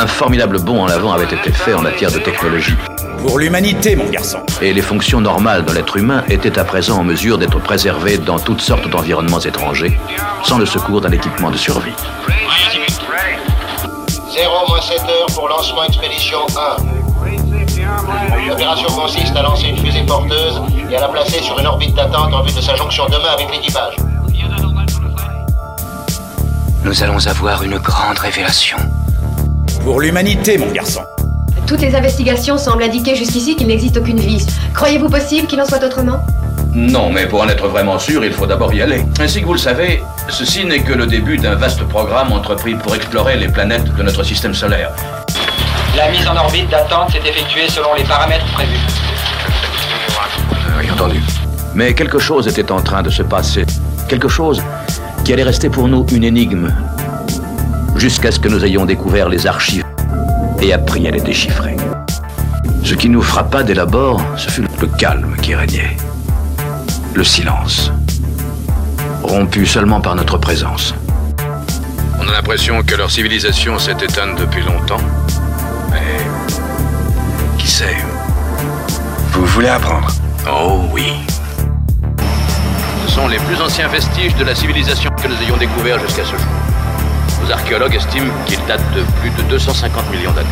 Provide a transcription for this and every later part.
Un formidable bond en avant avait été fait en matière de technologie. Pour l'humanité, mon garçon. Et les fonctions normales de l'être humain étaient à présent en mesure d'être préservées dans toutes sortes d'environnements étrangers, sans le secours d'un équipement de survie. 0 moins 7 heures pour lancement expédition 1. L'opération consiste à lancer une fusée porteuse et à la placer sur une orbite d'attente en vue de sa jonction demain avec l'équipage. Nous allons avoir une grande révélation. Pour l'humanité, mon garçon. Toutes les investigations semblent indiquer jusqu'ici qu'il n'existe aucune vie. Croyez-vous possible qu'il en soit autrement? Non, mais pour en être vraiment sûr, il faut d'abord y aller. Ainsi que vous le savez, ceci n'est que le début d'un vaste programme entrepris pour explorer les planètes de notre système solaire. La mise en orbite d'attente s'est effectuée selon les paramètres prévus. Rien entendu. Mais quelque chose était en train de se passer. Quelque chose qui allait rester pour nous une énigme. Jusqu'à ce que nous ayons découvert les archives et appris à les déchiffrer. Ce qui nous frappa dès l'abord, ce fut le calme qui régnait. Le silence. Rompu seulement par notre présence. On a l'impression que leur civilisation s'est éteinte depuis longtemps. Mais. Qui sait? Vous voulez apprendre? Oh oui. Ce sont les plus anciens vestiges de la civilisation que nous ayons découverts jusqu'à ce jour. Nos archéologues estiment qu'ils datent de plus de 250 millions d'années.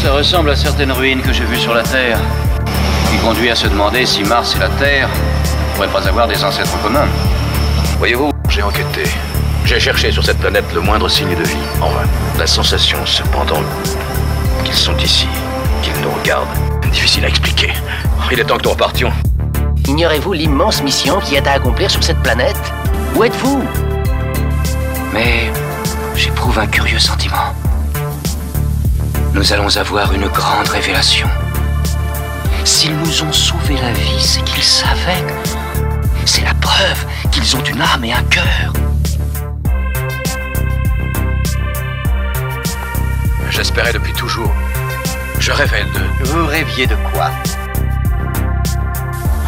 Ça ressemble à certaines ruines que j'ai vues sur la Terre, qui conduit à se demander si Mars et la Terre pourraient pas avoir des ancêtres communs. Voyez-vous, j'ai enquêté. J'ai cherché sur cette planète le moindre signe de vie, en vain. La sensation, cependant, qu'ils sont ici, qu'ils nous regardent, difficile à expliquer. Il est temps que nous repartions. Ignorez-vous l'immense mission qui est à accomplir sur cette planète? Où êtes-vous? Mais un curieux sentiment. Nous allons avoir une grande révélation. S'ils nous ont sauvé la vie, c'est qu'ils savaient. C'est la preuve qu'ils ont une âme et un cœur. J'espérais depuis toujours. Je rêvais de... Vous rêviez de quoi?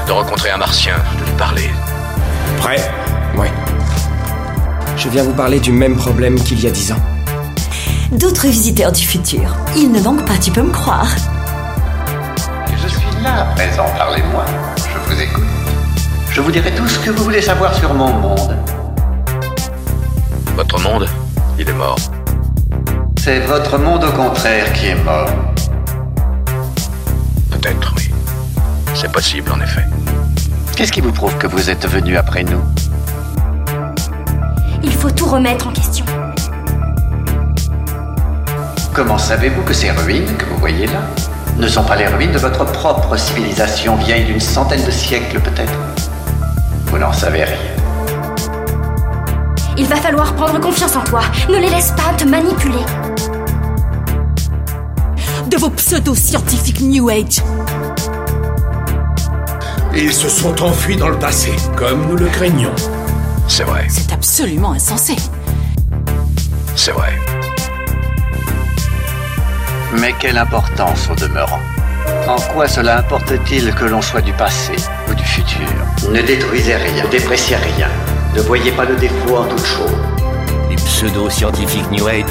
De rencontrer un martien, de lui parler. Prêt? Je viens vous parler du même problème qu'il y a dix ans. D'autres visiteurs du futur. Il ne manque pas, tu peux me croire. Je suis là, présent, parlez-moi. Je vous écoute. Je vous dirai tout ce que vous voulez savoir sur mon monde. Votre monde, il est mort. C'est votre monde au contraire qui est mort. Peut-être, oui. C'est possible, en effet. Qu'est-ce qui vous prouve que vous êtes venu après nous? Faut tout remettre en question. Comment savez-vous que ces ruines que vous voyez là ne sont pas les ruines de votre propre civilisation vieille d'une centaine de siècles peut-être? Vous n'en savez rien. Il va falloir prendre confiance en toi. Ne les laisse pas te manipuler. De vos pseudo-scientifiques New Age. Ils se sont enfuis dans le passé, comme nous le craignions. C'est vrai, C'est absolument insensé. c'est vrai. Mais quelle importance au demeurant En quoi cela importe-t-il que l'on soit du passé ou du futur? Ne détruisez rien, ne dépréciez rien. Ne voyez pas le défaut en toute chose. Les pseudo-scientifiques New Age.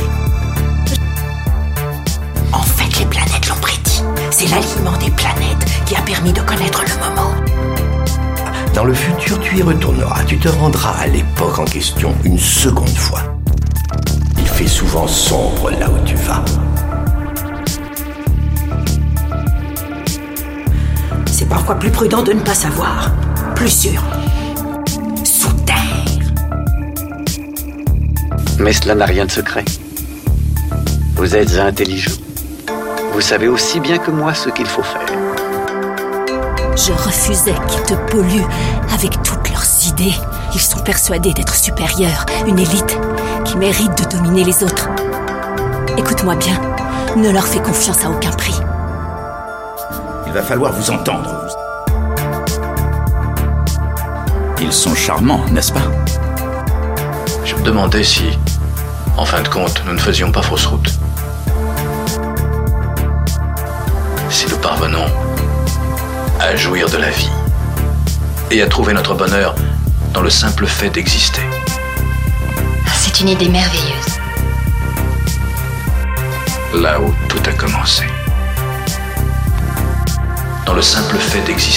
En fait, les planètes l'ont prédit. C'est l'alignement des planètes qui a permis de connaître le moment. Dans le futur, tu y retourneras. Tu te rendras à l'époque en question une seconde fois. Il fait souvent sombre là où tu vas. C'est parfois plus prudent de ne pas savoir. Plus sûr. Sous terre. Mais cela n'a rien de secret. Vous êtes intelligent. Vous savez aussi bien que moi ce qu'il faut faire. Je refusais qu'ils te polluent avec toutes leurs idées. Ils sont persuadés d'être supérieurs, une élite qui mérite de dominer les autres. Écoute-moi bien, ne leur fais confiance à aucun prix. Il va falloir vous entendre. Ils sont charmants, n'est-ce pas? Je me demandais si, en fin de compte, nous ne faisions pas fausse route. À jouir de la vie et à trouver notre bonheur dans le simple fait d'exister. C'est une idée merveilleuse. là où tout a commencé. Dans le simple fait d'exister.